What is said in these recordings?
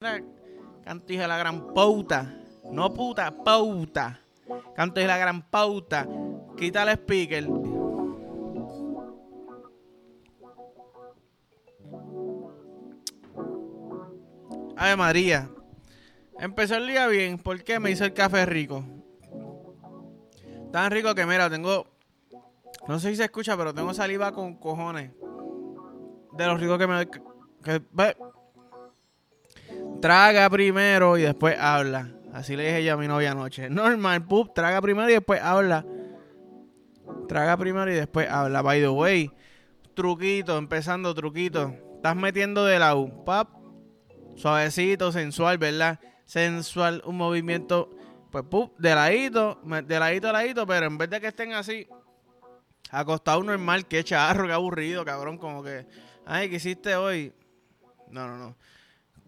Canto de la gran pauta. No puta, pauta. Canto de la gran pauta. Quita el speaker. Ay, María. Empezó el día bien. ¿Por qué me hizo el café rico? Tan rico que, mira, tengo. No sé si se escucha, pero tengo saliva con cojones. De los ricos que me. Que, Traga primero y después habla. Así le dije yo a mi novia anoche. Normal, pup, traga primero y después habla. Traga primero y después habla. By the way, truquito, empezando truquito. Estás metiendo de la U, pap. Suavecito, sensual, ¿verdad? Sensual, un movimiento, pues, pup, de ladito, de ladito a ladito, pero en vez de que estén así, acostado normal, que charro, que aburrido, cabrón, como que, ay, ¿qué hiciste hoy? No, no, no.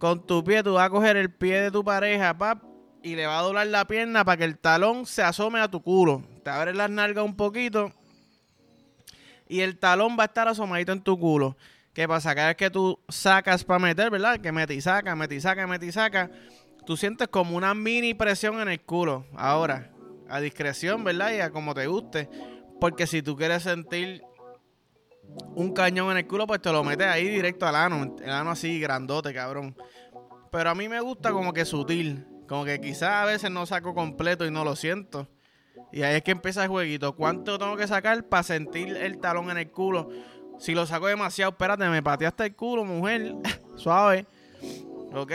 Con tu pie tú vas a coger el pie de tu pareja, pap, y le va a doblar la pierna para que el talón se asome a tu culo. Te abres las nalgas un poquito y el talón va a estar asomadito en tu culo. ¿Qué pasa? Cada vez que tú sacas para meter, ¿verdad? Que mete y saca, mete y saca, mete y saca, tú sientes como una mini presión en el culo. Ahora, a discreción, ¿verdad? Y a como te guste. Porque si tú quieres sentir un cañón en el culo, pues te lo metes ahí directo al ano. El ano así grandote, cabrón. Pero a mí me gusta como que sutil. Como que quizás a veces no saco completo y no lo siento. Y ahí es que empieza el jueguito. ¿Cuánto tengo que sacar para sentir el talón en el culo? Si lo saco demasiado, espérate, me pateaste el culo, mujer. Suave. ¿Ok?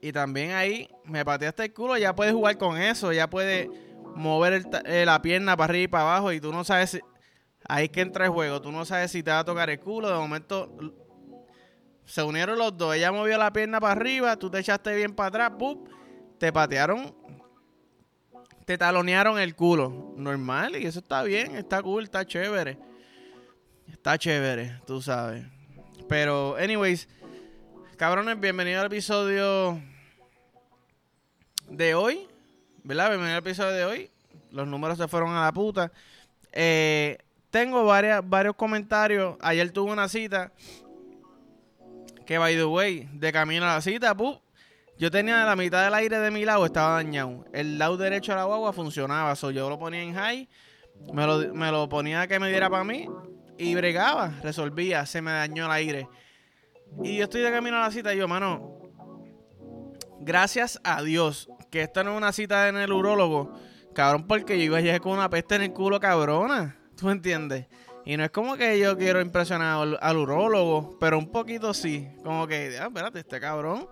Y también ahí me pateaste el culo, ya puedes jugar con eso, ya puedes mover eh, la pierna para arriba y para abajo y tú no sabes si, Ahí es que entra el juego. Tú no sabes si te va a tocar el culo. De momento se unieron los dos. Ella movió la pierna para arriba. Tú te echaste bien para atrás. ¡pum! Te patearon. Te talonearon el culo. Normal. Y eso está bien. Está cool. Está chévere. Está chévere. Tú sabes. Pero, anyways. Cabrones, bienvenido al episodio de hoy. ¿Verdad? Bienvenido al episodio de hoy. Los números se fueron a la puta. Eh, tengo varias, varios comentarios. Ayer tuve una cita. Que, by the way, de camino a la cita, yo tenía la mitad del aire de mi lado, estaba dañado. El lado derecho de la guagua funcionaba. So, yo lo ponía en high, me lo, me lo ponía que me diera para mí y bregaba, resolvía, se me dañó el aire. Y yo estoy de camino a la cita y yo, mano, gracias a Dios que esta no es una cita en el urólogo, cabrón, porque yo iba a llegar con una peste en el culo, cabrona. ¿Tú entiendes? Y no es como que yo quiero impresionar al, urólogo, pero un poquito sí. Como que, ah, espérate, este cabrón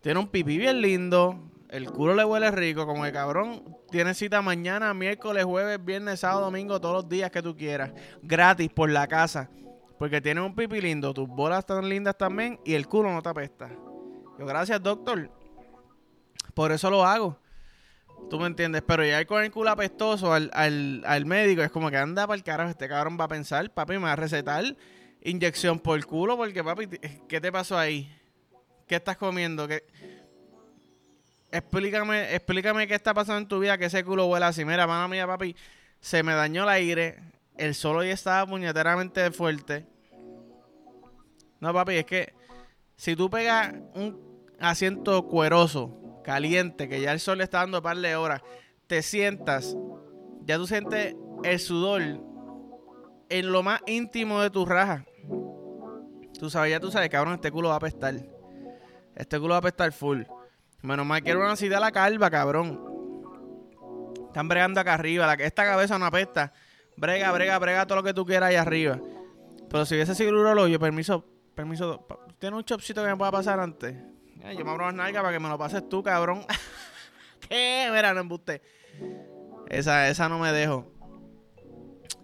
tiene un pipí bien lindo, el culo le huele rico, como el cabrón tiene cita mañana, miércoles, jueves, viernes, sábado, domingo, todos los días que tú quieras, gratis por la casa. Porque tiene un pipí lindo, tus bolas están lindas también y el culo no te apesta. Yo, gracias, doctor. Por eso lo hago. Tú me entiendes, pero ya con el culo apestoso al, al, médico es como que anda para el carajo, este cabrón va a pensar, papi, me va a recetar inyección por el culo, porque papi, ¿qué te pasó ahí? ¿Qué estás comiendo? ¿Qué... Explícame, explícame qué está pasando en tu vida que ese culo huele así. Mira, mamá mía, papi, se me dañó el aire, el solo ya estaba puñeteramente fuerte. No, papi, es que si tú pegas un asiento cueroso caliente, que ya el sol le está dando par de horas, te sientas, ya tú sientes el sudor en lo más íntimo de tu raja. Tú sabes, ya tú sabes, cabrón, este culo va a apestar. Este culo va a apestar full. Menos mal que era una ciudad a la calva, cabrón. Están bregando acá arriba. La, esta cabeza no apesta. Brega, brega, brega todo lo que tú quieras ahí arriba. Pero si hubiese sido el urologio, permiso, permiso. ¿Tiene un chopcito que me pueda pasar antes? Yo me abro las nalgas para que me lo pases tú, cabrón. ¿Qué? Mira, no embuste. Esa, esa no me dejo.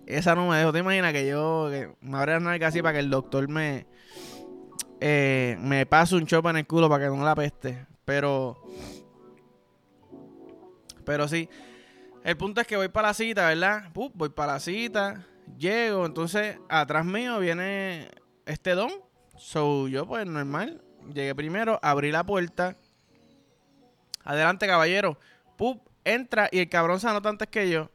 Esa no me dejo. ¿Te imaginas que yo me abro las nalgas así para que el doctor me eh, me pase un chopa en el culo para que no la peste? Pero pero sí. El punto es que voy para la cita, ¿verdad? voy para la cita, llego, entonces atrás mío viene este don. So yo pues normal, Llegué primero, abrí la puerta. Adelante, caballero. Pup, entra y el cabrón se anota antes que yo.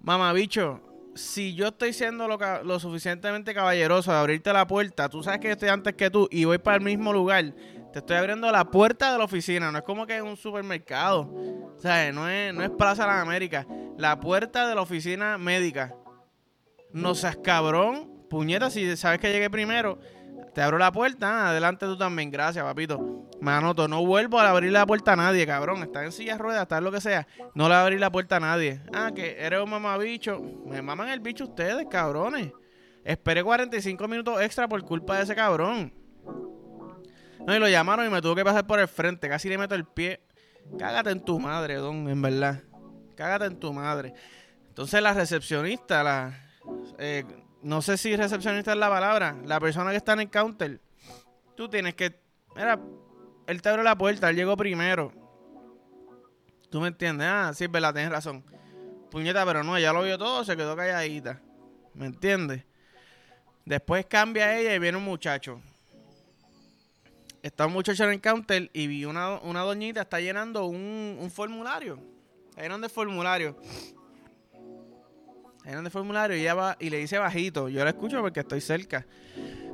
Mamá, bicho, si yo estoy siendo lo, suficientemente caballeroso de abrirte la puerta, tú sabes que yo estoy antes que tú y voy para el mismo lugar, Te estoy abriendo la puerta de la oficina. No es como que es un supermercado. O sea, no es, no es Plaza de las Américas. La puerta de la oficina médica. No seas cabrón. Puñeta, si sabes que llegué primero, te abro la puerta. Ah, adelante tú también. Gracias, papito. Me anoto. No vuelvo a abrir la puerta a nadie, cabrón. Está en silla de ruedas, está lo que sea. No le voy a abrir la puerta a nadie. Ah, que eres un mamabicho. Me maman el bicho ustedes, cabrones. Esperé 45 minutos extra por culpa de ese cabrón. No, y lo llamaron y me tuvo que pasar por el frente. Casi le meto el pie. Cágate en tu madre, don, en verdad. Cágate en tu madre. Entonces la recepcionista, la... Eh, no sé si recepcionista es la palabra. La persona que está en el counter. Tú tienes que... Mira, él te abrió la puerta, él llegó primero. ¿Tú me entiendes? Ah, sí, verdad, tienes razón. Puñeta, pero no, ya lo vio todo, se quedó calladita. ¿Me entiendes? Después cambia ella y viene un muchacho. Está un muchacho en el counter y vi una, una doñita está llenando un, un formulario. Está llenando el formulario. Está llenando el formulario y ella va y le dice bajito. Yo la escucho porque estoy cerca.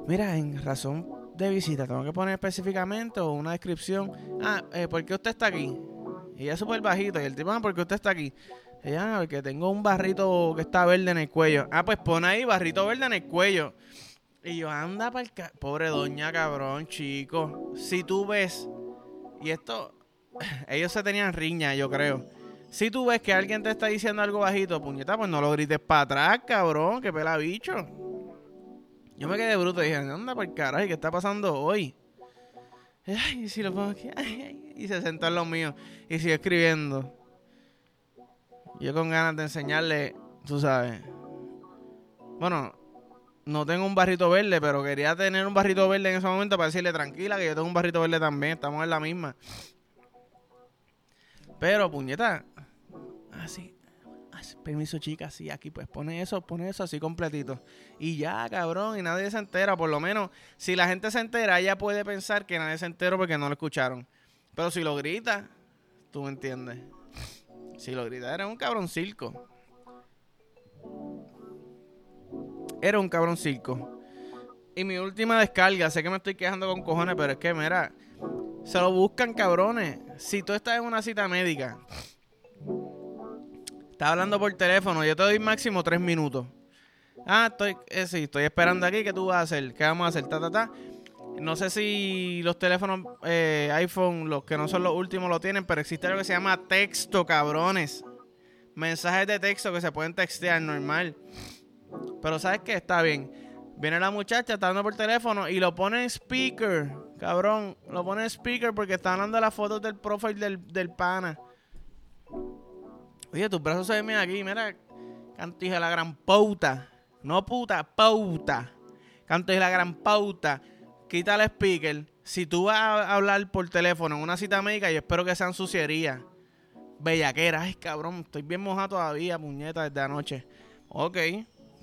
Mira, en razón de visita, tengo que poner específicamente o una descripción. Ah, eh, ¿por qué usted está aquí? Y ella súper bajito. Y el tipo, ah, ¿por qué usted está aquí? Ella, porque tengo un barrito que está verde en el cuello. Ah, pues pone ahí barrito verde en el cuello. Y yo, anda para el... Pobre doña, cabrón, chico. Si tú ves... Y esto... Ellos se tenían riña, yo creo. Si tú ves que alguien te está diciendo algo bajito, puñeta, pues no lo grites para atrás, cabrón. Que pela bicho. Yo me quedé bruto y dije, anda el carajo, ¿qué está pasando hoy? Ay, si lo pongo aquí. Y se sentó en lo mío. Y sigue escribiendo. Yo con ganas de enseñarle, tú sabes. Bueno, no tengo un barrito verde, pero quería tener un barrito verde en ese momento para decirle tranquila que yo tengo un barrito verde también, estamos en la misma. Pero, puñeta, así, permiso chica, sí, aquí pues pone eso, pone eso así completito. Y ya, cabrón, y nadie se entera, por lo menos, si la gente se entera, ella puede pensar que nadie se enteró porque no lo escucharon. Pero si lo grita, tú me entiendes. Si lo grita, era un cabrón circo. Era un cabrón circo. Y mi última descarga, sé que me estoy quejando con cojones, pero es que, mira, se lo buscan cabrones. Si tú estás en una cita médica, estás hablando por teléfono, yo te doy máximo tres minutos. Ah, estoy, eh, sí, estoy esperando aquí, ¿qué tú vas a hacer? ¿Qué vamos a hacer? Ta, ta, ta. No sé si los teléfonos eh, iPhone, los que no son los últimos, lo tienen, pero existe algo que se llama texto, cabrones. Mensajes de texto que se pueden textear normal. Pero ¿sabes qué? Está bien. Viene la muchacha, está dando por teléfono y lo pone en speaker. Cabrón, lo pone en speaker porque está hablando las fotos del profile del, del pana. Oye, tus brazos se ven bien aquí. Mira, canto de la gran pauta. No puta, pauta. Canto de la gran pauta quita el speaker. Si tú vas a hablar por teléfono en una cita médica, yo espero que sean suciería. Bellaquera. Ay, cabrón, estoy bien mojado todavía, puñeta, desde anoche. Ok,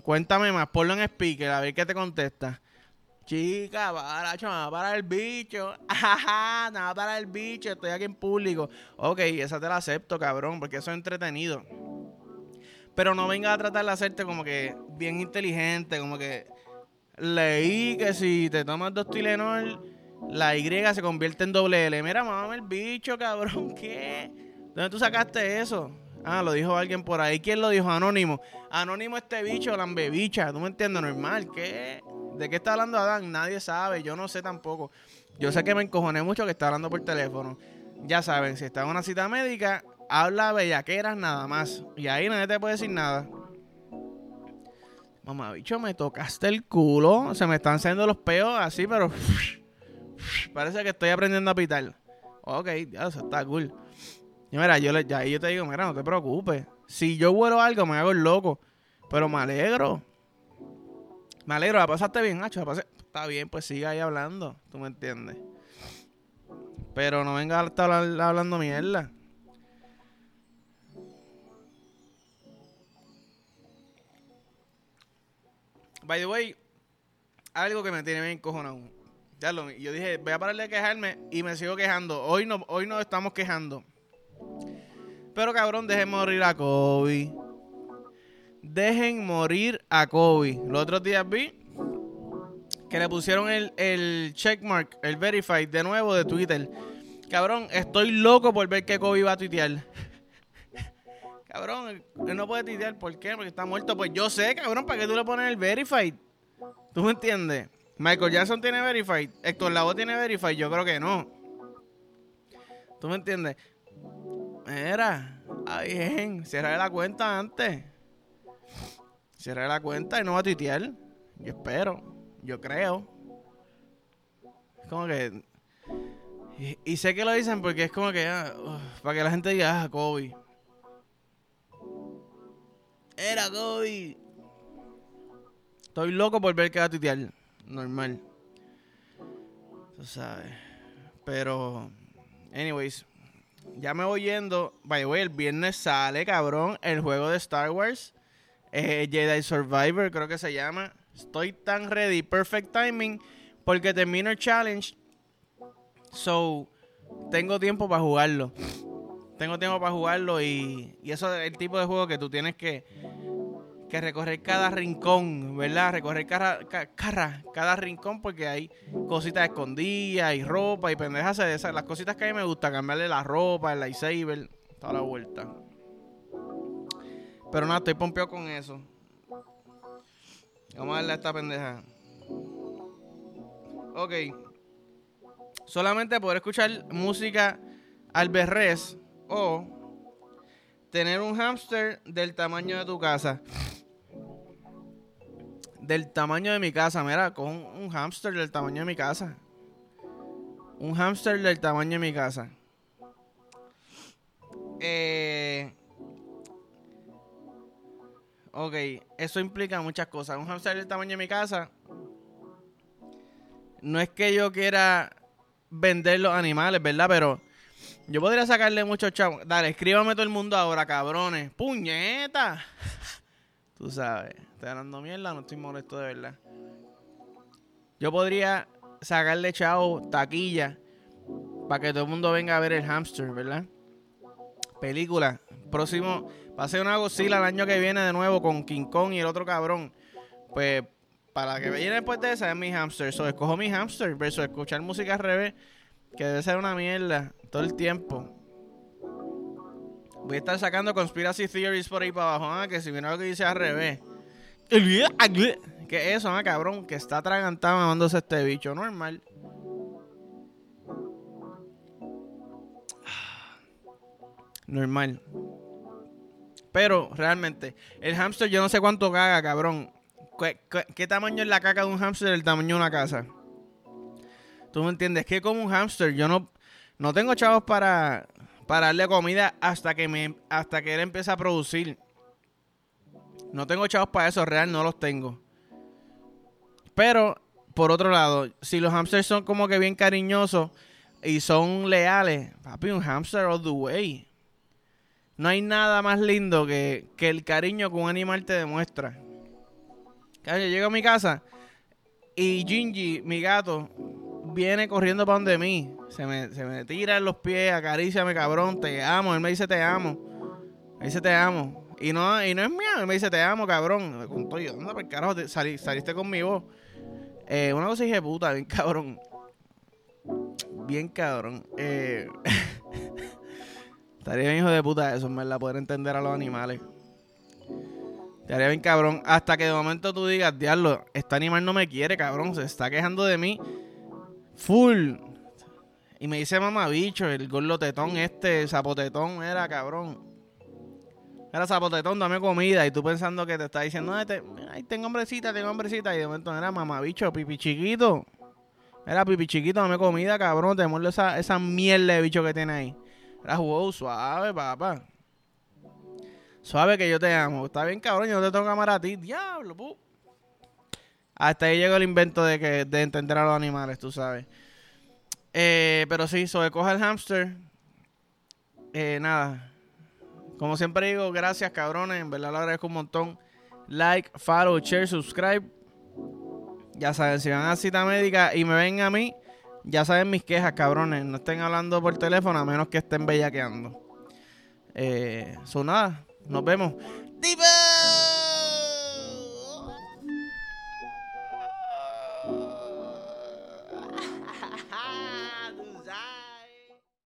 cuéntame más, ponlo en speaker, a ver qué te contesta. Chica, para, chama, para el bicho. Ajá, nada para el bicho, estoy aquí en público. Ok, esa te la acepto, cabrón, porque eso es entretenido. Pero no venga a tratar de hacerte como que bien inteligente, como que leí que si te tomas dos Tilenol, la Y se convierte en doble L. Mira, mamá, el bicho, cabrón, ¿qué? ¿Dónde tú sacaste eso? Ah, lo dijo alguien por ahí. ¿Quién lo dijo? Anónimo. Anónimo este bicho, lambebicha. ¿Tú me entiendes? Normal. ¿Qué? ¿De qué está hablando Adán? Nadie sabe. Yo no sé tampoco. Yo sé que me encojoné mucho que está hablando por teléfono. Ya saben, si está en una cita médica, habla bellaqueras nada más. Y ahí nadie te puede decir nada. Mamá, bicho, me tocaste el culo. Se me están saliendo los peos así, pero. Parece que estoy aprendiendo a pitar. Ok, ya, eso está cool. Y mira, yo, ya, yo te digo, mira, no te preocupes. Si yo vuelo algo, me hago el loco. Pero me alegro. Me alegro, la pasaste bien, Nacho. Está bien, pues siga ahí hablando. ¿Tú me entiendes? Pero no venga a estar hablando mierda. By the way, algo que me tiene bien cojonado. Ya lo, yo dije, voy a parar de quejarme y me sigo quejando. Hoy no, hoy no estamos quejando. Pero cabrón, dejen morir a Kobe. Dejen morir a Kobe. Los otros días vi que le pusieron el, el checkmark, el verify de nuevo de Twitter. Cabrón, estoy loco por ver que Kobe va a tuitear. cabrón, él no puede tuitear. ¿Por qué? Porque está muerto. Pues yo sé, cabrón, ¿para qué tú le pones el verify? ¿Tú me entiendes? Michael Jackson tiene verify. Héctor Lavoe tiene verify. Yo creo que no. ¿Tú me entiendes? Mira, ahí bien, cierra la cuenta antes. Cierra la cuenta y no va a tuitear. Yo espero. Yo creo. Es como que. Y, sé que lo dicen porque es como que. Ah, para que la gente diga, ah, Kobe. Era Kobe. Estoy loco por ver que va a tuitear. Normal. Tú sabes. Pero. Anyways. Ya me voy yendo. By the way, el viernes sale, cabrón, el juego de Star Wars. Eh, Jedi Survivor, creo que se llama. Estoy tan ready, perfect timing, porque termino el challenge. So, tengo tiempo para jugarlo. Tengo tiempo para jugarlo y, y eso es el tipo de juego que tú tienes que, que recorrer cada rincón, ¿verdad? Recorrer cada, cada, cada rincón porque hay cositas escondidas y ropa y pendejas de esas. Las cositas que a mí me gusta, cambiarle la ropa, el lightsaber, toda la vuelta. Pero nada, estoy pompeado con eso. Vamos a darle a esta pendeja. Ok. Solamente poder escuchar música al o tener un hámster del tamaño de tu casa. Del tamaño de mi casa, mira, con un hámster del tamaño de mi casa. Un hámster del tamaño de mi casa. Eh, Ok, eso implica muchas cosas. Un hamster del tamaño de mi casa. No es que yo quiera vender los animales, ¿verdad? Pero yo podría sacarle muchos chavos. Dale, escríbame todo el mundo ahora, cabrones. ¡Puñeta! Tú sabes, estoy dando mierda, no estoy molesto de verdad. Yo podría sacarle chavo taquilla para que todo el mundo venga a ver el hamster, ¿verdad? Película. Próximo, Va a ser una Godzilla el año que viene de nuevo con King Kong y el otro cabrón. Pues para que viene después de esa es mi hamster. So, escojo mi hamster versus escuchar música al revés, que debe ser una mierda todo el tiempo. Voy a estar sacando conspiracy theories por ahí para abajo. Ah, que si viene algo que dice al revés. ¿Qué es eso, ah, cabrón? Que está atragantado mamándose este bicho. Normal. Normal. Pero realmente, el hámster yo no sé cuánto caga, cabrón. ¿Qué, tamaño es la caca de un hámster el tamaño de una casa? ¿Tú me entiendes? Que como un hámster, yo no, no tengo chavos para, para darle comida hasta que, me, hasta que él empiece a producir. No tengo chavos para eso, real no los tengo. Pero, por otro lado, si los hamsters son como que bien cariñosos y son leales, papi, un hamster all the way. No hay nada más lindo que, el cariño que un animal te demuestra. Yo llego a mi casa y Gingy, mi gato, viene corriendo para donde mí. Se me, se me tira en los pies, acaríciame, cabrón, te amo. Él me dice te amo. Me dice te amo. Y no, y no es él me dice te amo, cabrón. Estoy, anda por carajo, saliste conmigo. Eh, una cosa dije puta, bien cabrón. Bien cabrón. Eh. Estaría bien hijo de puta eso, en verdad, poder entender a los animales. Estaría bien cabrón. Hasta que de momento tú digas, diablo, este animal no me quiere, cabrón. Se está quejando de mí. Full. Y me dice mamabicho, el gorlotetón este, el zapotetón, era cabrón. Era zapotetón, dame comida. Y tú pensando que te está diciendo, ay, tengo hombrecita, tengo hombrecita. Y de momento era mamabicho, pipi chiquito. Era pipi chiquito, dame comida, cabrón. Te muerde esa, esa mierda de bicho que tiene ahí. Era wow, suave, papá. Suave que yo te amo. Está bien, cabrón, yo no te tengo cámara a ti. Diablo, pu. Hasta ahí llegó el invento de que de entender a los animales, tú sabes. Eh, pero sí, sobre el hamster. Eh, nada. Como siempre digo, gracias, cabrones. En verdad lo agradezco un montón. Like, follow, share, subscribe. Ya saben, si van a cita médica y me ven a mí, ya saben mis quejas, cabrones. No estén hablando por teléfono a menos que estén bellaqueando. Eh, nada. Nos vemos. ¡Diva!